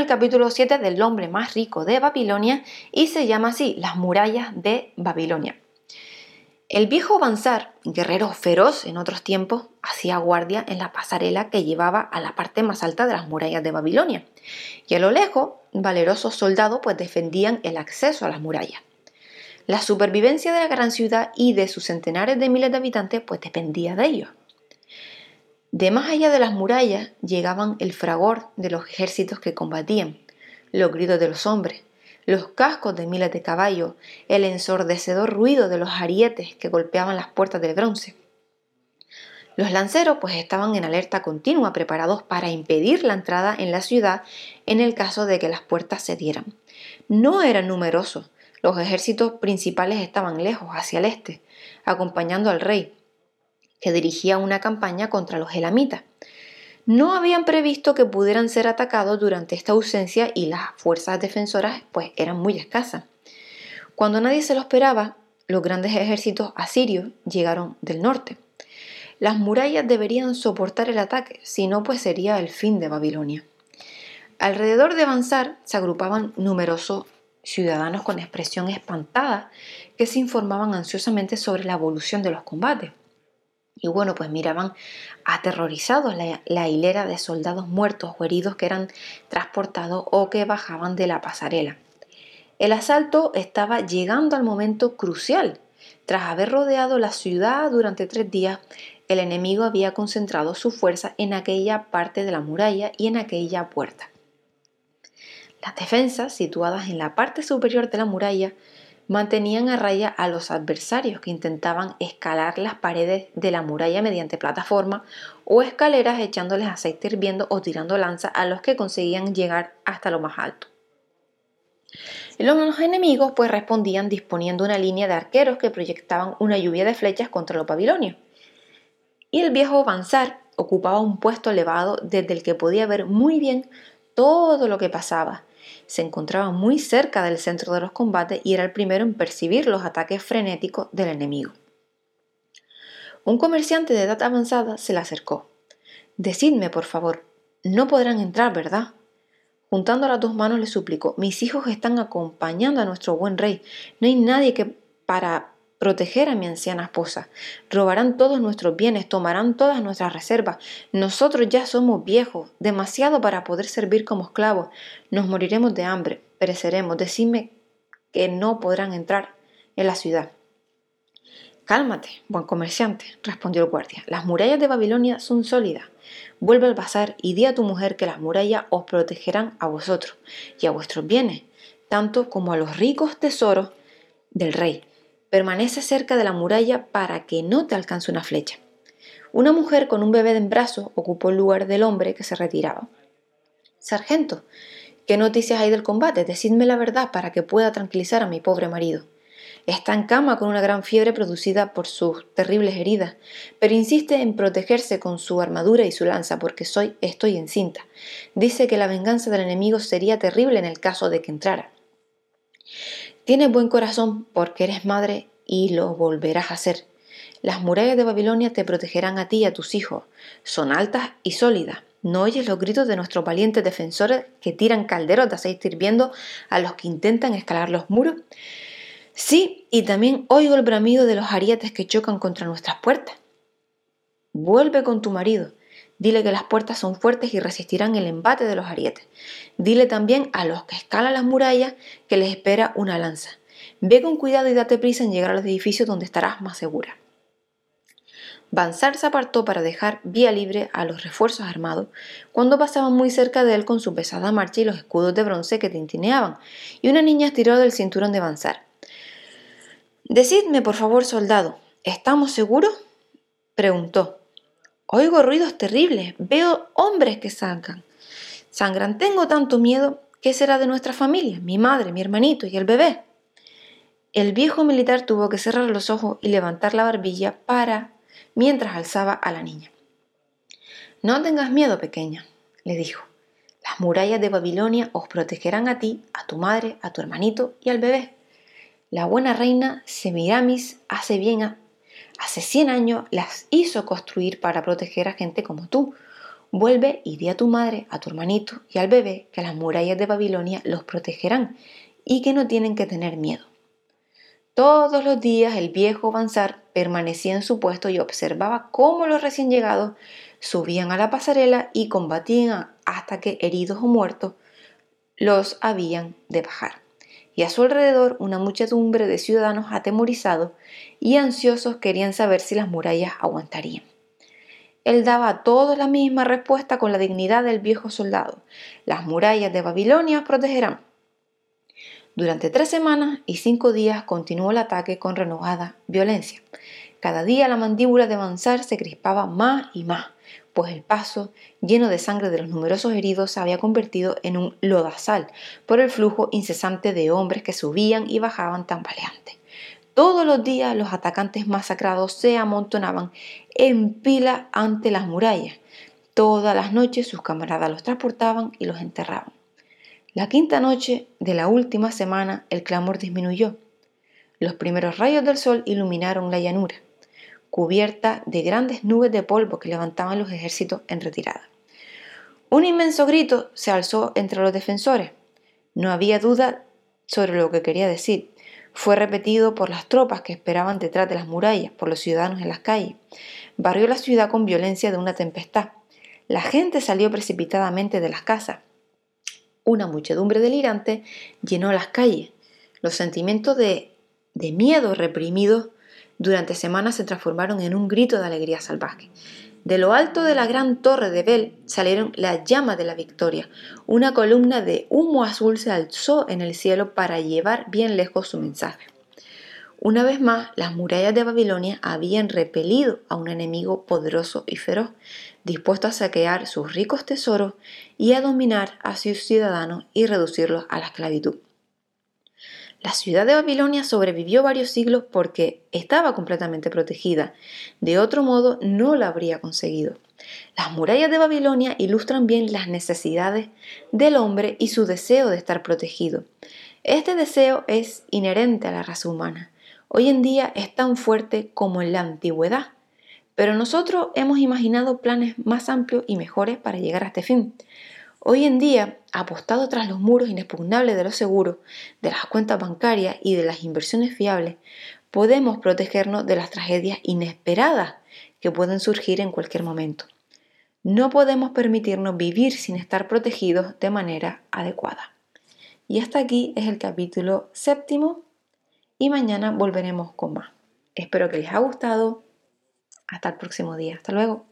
el capítulo 7 del hombre más rico de Babilonia y se llama así Las murallas de Babilonia. El viejo Bansar, guerrero feroz en otros tiempos, hacía guardia en la pasarela que llevaba a la parte más alta de las murallas de Babilonia. Y a lo lejos, valerosos soldados pues defendían el acceso a las murallas. La supervivencia de la gran ciudad y de sus centenares de miles de habitantes pues dependía de ellos. De más allá de las murallas llegaban el fragor de los ejércitos que combatían, los gritos de los hombres, los cascos de miles de caballos, el ensordecedor ruido de los arietes que golpeaban las puertas del bronce. Los lanceros pues estaban en alerta continua, preparados para impedir la entrada en la ciudad en el caso de que las puertas cedieran. No eran numerosos, los ejércitos principales estaban lejos, hacia el este, acompañando al rey, que dirigía una campaña contra los elamitas no habían previsto que pudieran ser atacados durante esta ausencia y las fuerzas defensoras pues eran muy escasas. Cuando nadie se lo esperaba, los grandes ejércitos asirios llegaron del norte. Las murallas deberían soportar el ataque, si no pues sería el fin de Babilonia. Alrededor de avanzar se agrupaban numerosos ciudadanos con expresión espantada que se informaban ansiosamente sobre la evolución de los combates. Y bueno, pues miraban aterrorizados la, hilera de soldados muertos o heridos que eran transportados o que bajaban de la pasarela. El asalto estaba llegando al momento crucial. Tras haber rodeado la ciudad durante tres días, el enemigo había concentrado su fuerza en aquella parte de la muralla y en aquella puerta. Las defensas, situadas en la parte superior de la muralla, mantenían a raya a los adversarios que intentaban escalar las paredes de la muralla mediante plataforma o escaleras echándoles aceite hirviendo o tirando lanza a los que conseguían llegar hasta lo más alto. Los enemigos pues respondían disponiendo una línea de arqueros que proyectaban una lluvia de flechas contra los babilonios. Y el viejo Bansar ocupaba un puesto elevado desde el que podía ver muy bien todo lo que pasaba, se encontraba muy cerca del centro de los combates y era el primero en percibir los ataques frenéticos del enemigo. Un comerciante de edad avanzada se le acercó. Decidme, por favor, no podrán entrar, ¿verdad? Juntando las dos manos le suplicó, mis hijos están acompañando a nuestro buen rey. No hay nadie que para proteger a mi anciana esposa. Robarán todos nuestros bienes, tomarán todas nuestras reservas. Nosotros ya somos viejos, demasiado para poder servir como esclavos. Nos moriremos de hambre, pereceremos. Decidme que no podrán entrar en la ciudad. Cálmate, buen comerciante, respondió el guardia. Las murallas de Babilonia son sólidas. Vuelve al bazar y di a tu mujer que las murallas os protegerán a vosotros y a vuestros bienes, tanto como a los ricos tesoros del rey. Permanece cerca de la muralla para que no te alcance una flecha. Una mujer con un bebé en brazos ocupó el lugar del hombre que se retiraba. Sargento, ¿qué noticias hay del combate? Decidme la verdad para que pueda tranquilizar a mi pobre marido. Está en cama con una gran fiebre producida por sus terribles heridas, pero insiste en protegerse con su armadura y su lanza porque soy, estoy encinta. Dice que la venganza del enemigo sería terrible en el caso de que entrara. Tienes buen corazón porque eres madre y lo volverás a ser. Las murallas de Babilonia te protegerán a ti y a tus hijos. Son altas y sólidas. ¿No oyes los gritos de nuestros valientes defensores que tiran calderos de aceite hirviendo a los que intentan escalar los muros? Sí, y también oigo el bramido de los arietes que chocan contra nuestras puertas. Vuelve con tu marido. Dile que las puertas son fuertes y resistirán el embate de los arietes. Dile también a los que escalan las murallas que les espera una lanza. Ve con cuidado y date prisa en llegar a los edificios donde estarás más segura. Bansar se apartó para dejar vía libre a los refuerzos armados cuando pasaban muy cerca de él con su pesada marcha y los escudos de bronce que tintineaban, y una niña estiró del cinturón de Bansar. Decidme, por favor, soldado, ¿estamos seguros? preguntó. Oigo ruidos terribles, veo hombres que sangran. Sangran, tengo tanto miedo. ¿Qué será de nuestra familia? Mi madre, mi hermanito y el bebé. El viejo militar tuvo que cerrar los ojos y levantar la barbilla para mientras alzaba a la niña. No tengas miedo, pequeña, le dijo. Las murallas de Babilonia os protegerán a ti, a tu madre, a tu hermanito y al bebé. La buena reina Semiramis hace bien Hace 100 años las hizo construir para proteger a gente como tú. Vuelve y di a tu madre, a tu hermanito y al bebé que las murallas de Babilonia los protegerán y que no tienen que tener miedo. Todos los días el viejo Bansar permanecía en su puesto y observaba cómo los recién llegados subían a la pasarela y combatían hasta que, heridos o muertos, los habían de bajar. Y a su alrededor una muchedumbre de ciudadanos atemorizados y ansiosos querían saber si las murallas aguantarían. Él daba a todos la misma respuesta con la dignidad del viejo soldado. Las murallas de Babilonia protegerán. Durante tres semanas y cinco días continuó el ataque con renovada violencia. Cada día la mandíbula de Mansar se crispaba más y más, pues el paso, lleno de sangre de los numerosos heridos, se había convertido en un lodazal por el flujo incesante de hombres que subían y bajaban tambaleantes. Todos los días los atacantes masacrados se amontonaban en pila ante las murallas. Todas las noches sus camaradas los transportaban y los enterraban. La quinta noche de la última semana el clamor disminuyó. Los primeros rayos del sol iluminaron la llanura, cubierta de grandes nubes de polvo que levantaban los ejércitos en retirada. Un inmenso grito se alzó entre los defensores. No había duda sobre lo que quería decir. Fue repetido por las tropas que esperaban detrás de las murallas, por los ciudadanos en las calles. Barrió la ciudad con violencia de una tempestad. La gente salió precipitadamente de las casas una muchedumbre delirante llenó las calles. Los sentimientos de, de miedo reprimidos durante semanas se transformaron en un grito de alegría salvaje. De lo alto de la gran torre de Bel salieron las llamas de la victoria. Una columna de humo azul se alzó en el cielo para llevar bien lejos su mensaje. Una vez más, las murallas de Babilonia habían repelido a un enemigo poderoso y feroz, dispuesto a saquear sus ricos tesoros y a dominar a sus ciudadanos y reducirlos a la esclavitud. La ciudad de Babilonia sobrevivió varios siglos porque estaba completamente protegida. De otro modo, no la habría conseguido. Las murallas de Babilonia ilustran bien las necesidades del hombre y su deseo de estar protegido. Este deseo es inherente a la raza humana hoy en día es tan fuerte como en la antigüedad, pero nosotros hemos imaginado planes más amplios y mejores para llegar a este fin. Hoy en día, apostado tras los muros inexpugnables de los seguros, de las cuentas bancarias y de las inversiones fiables, podemos protegernos de las tragedias inesperadas que pueden surgir en cualquier momento. No podemos permitirnos vivir sin estar protegidos de manera adecuada. Y hasta aquí es el capítulo séptimo y mañana volveremos con más. Espero que les haya gustado. Hasta el próximo día. Hasta luego.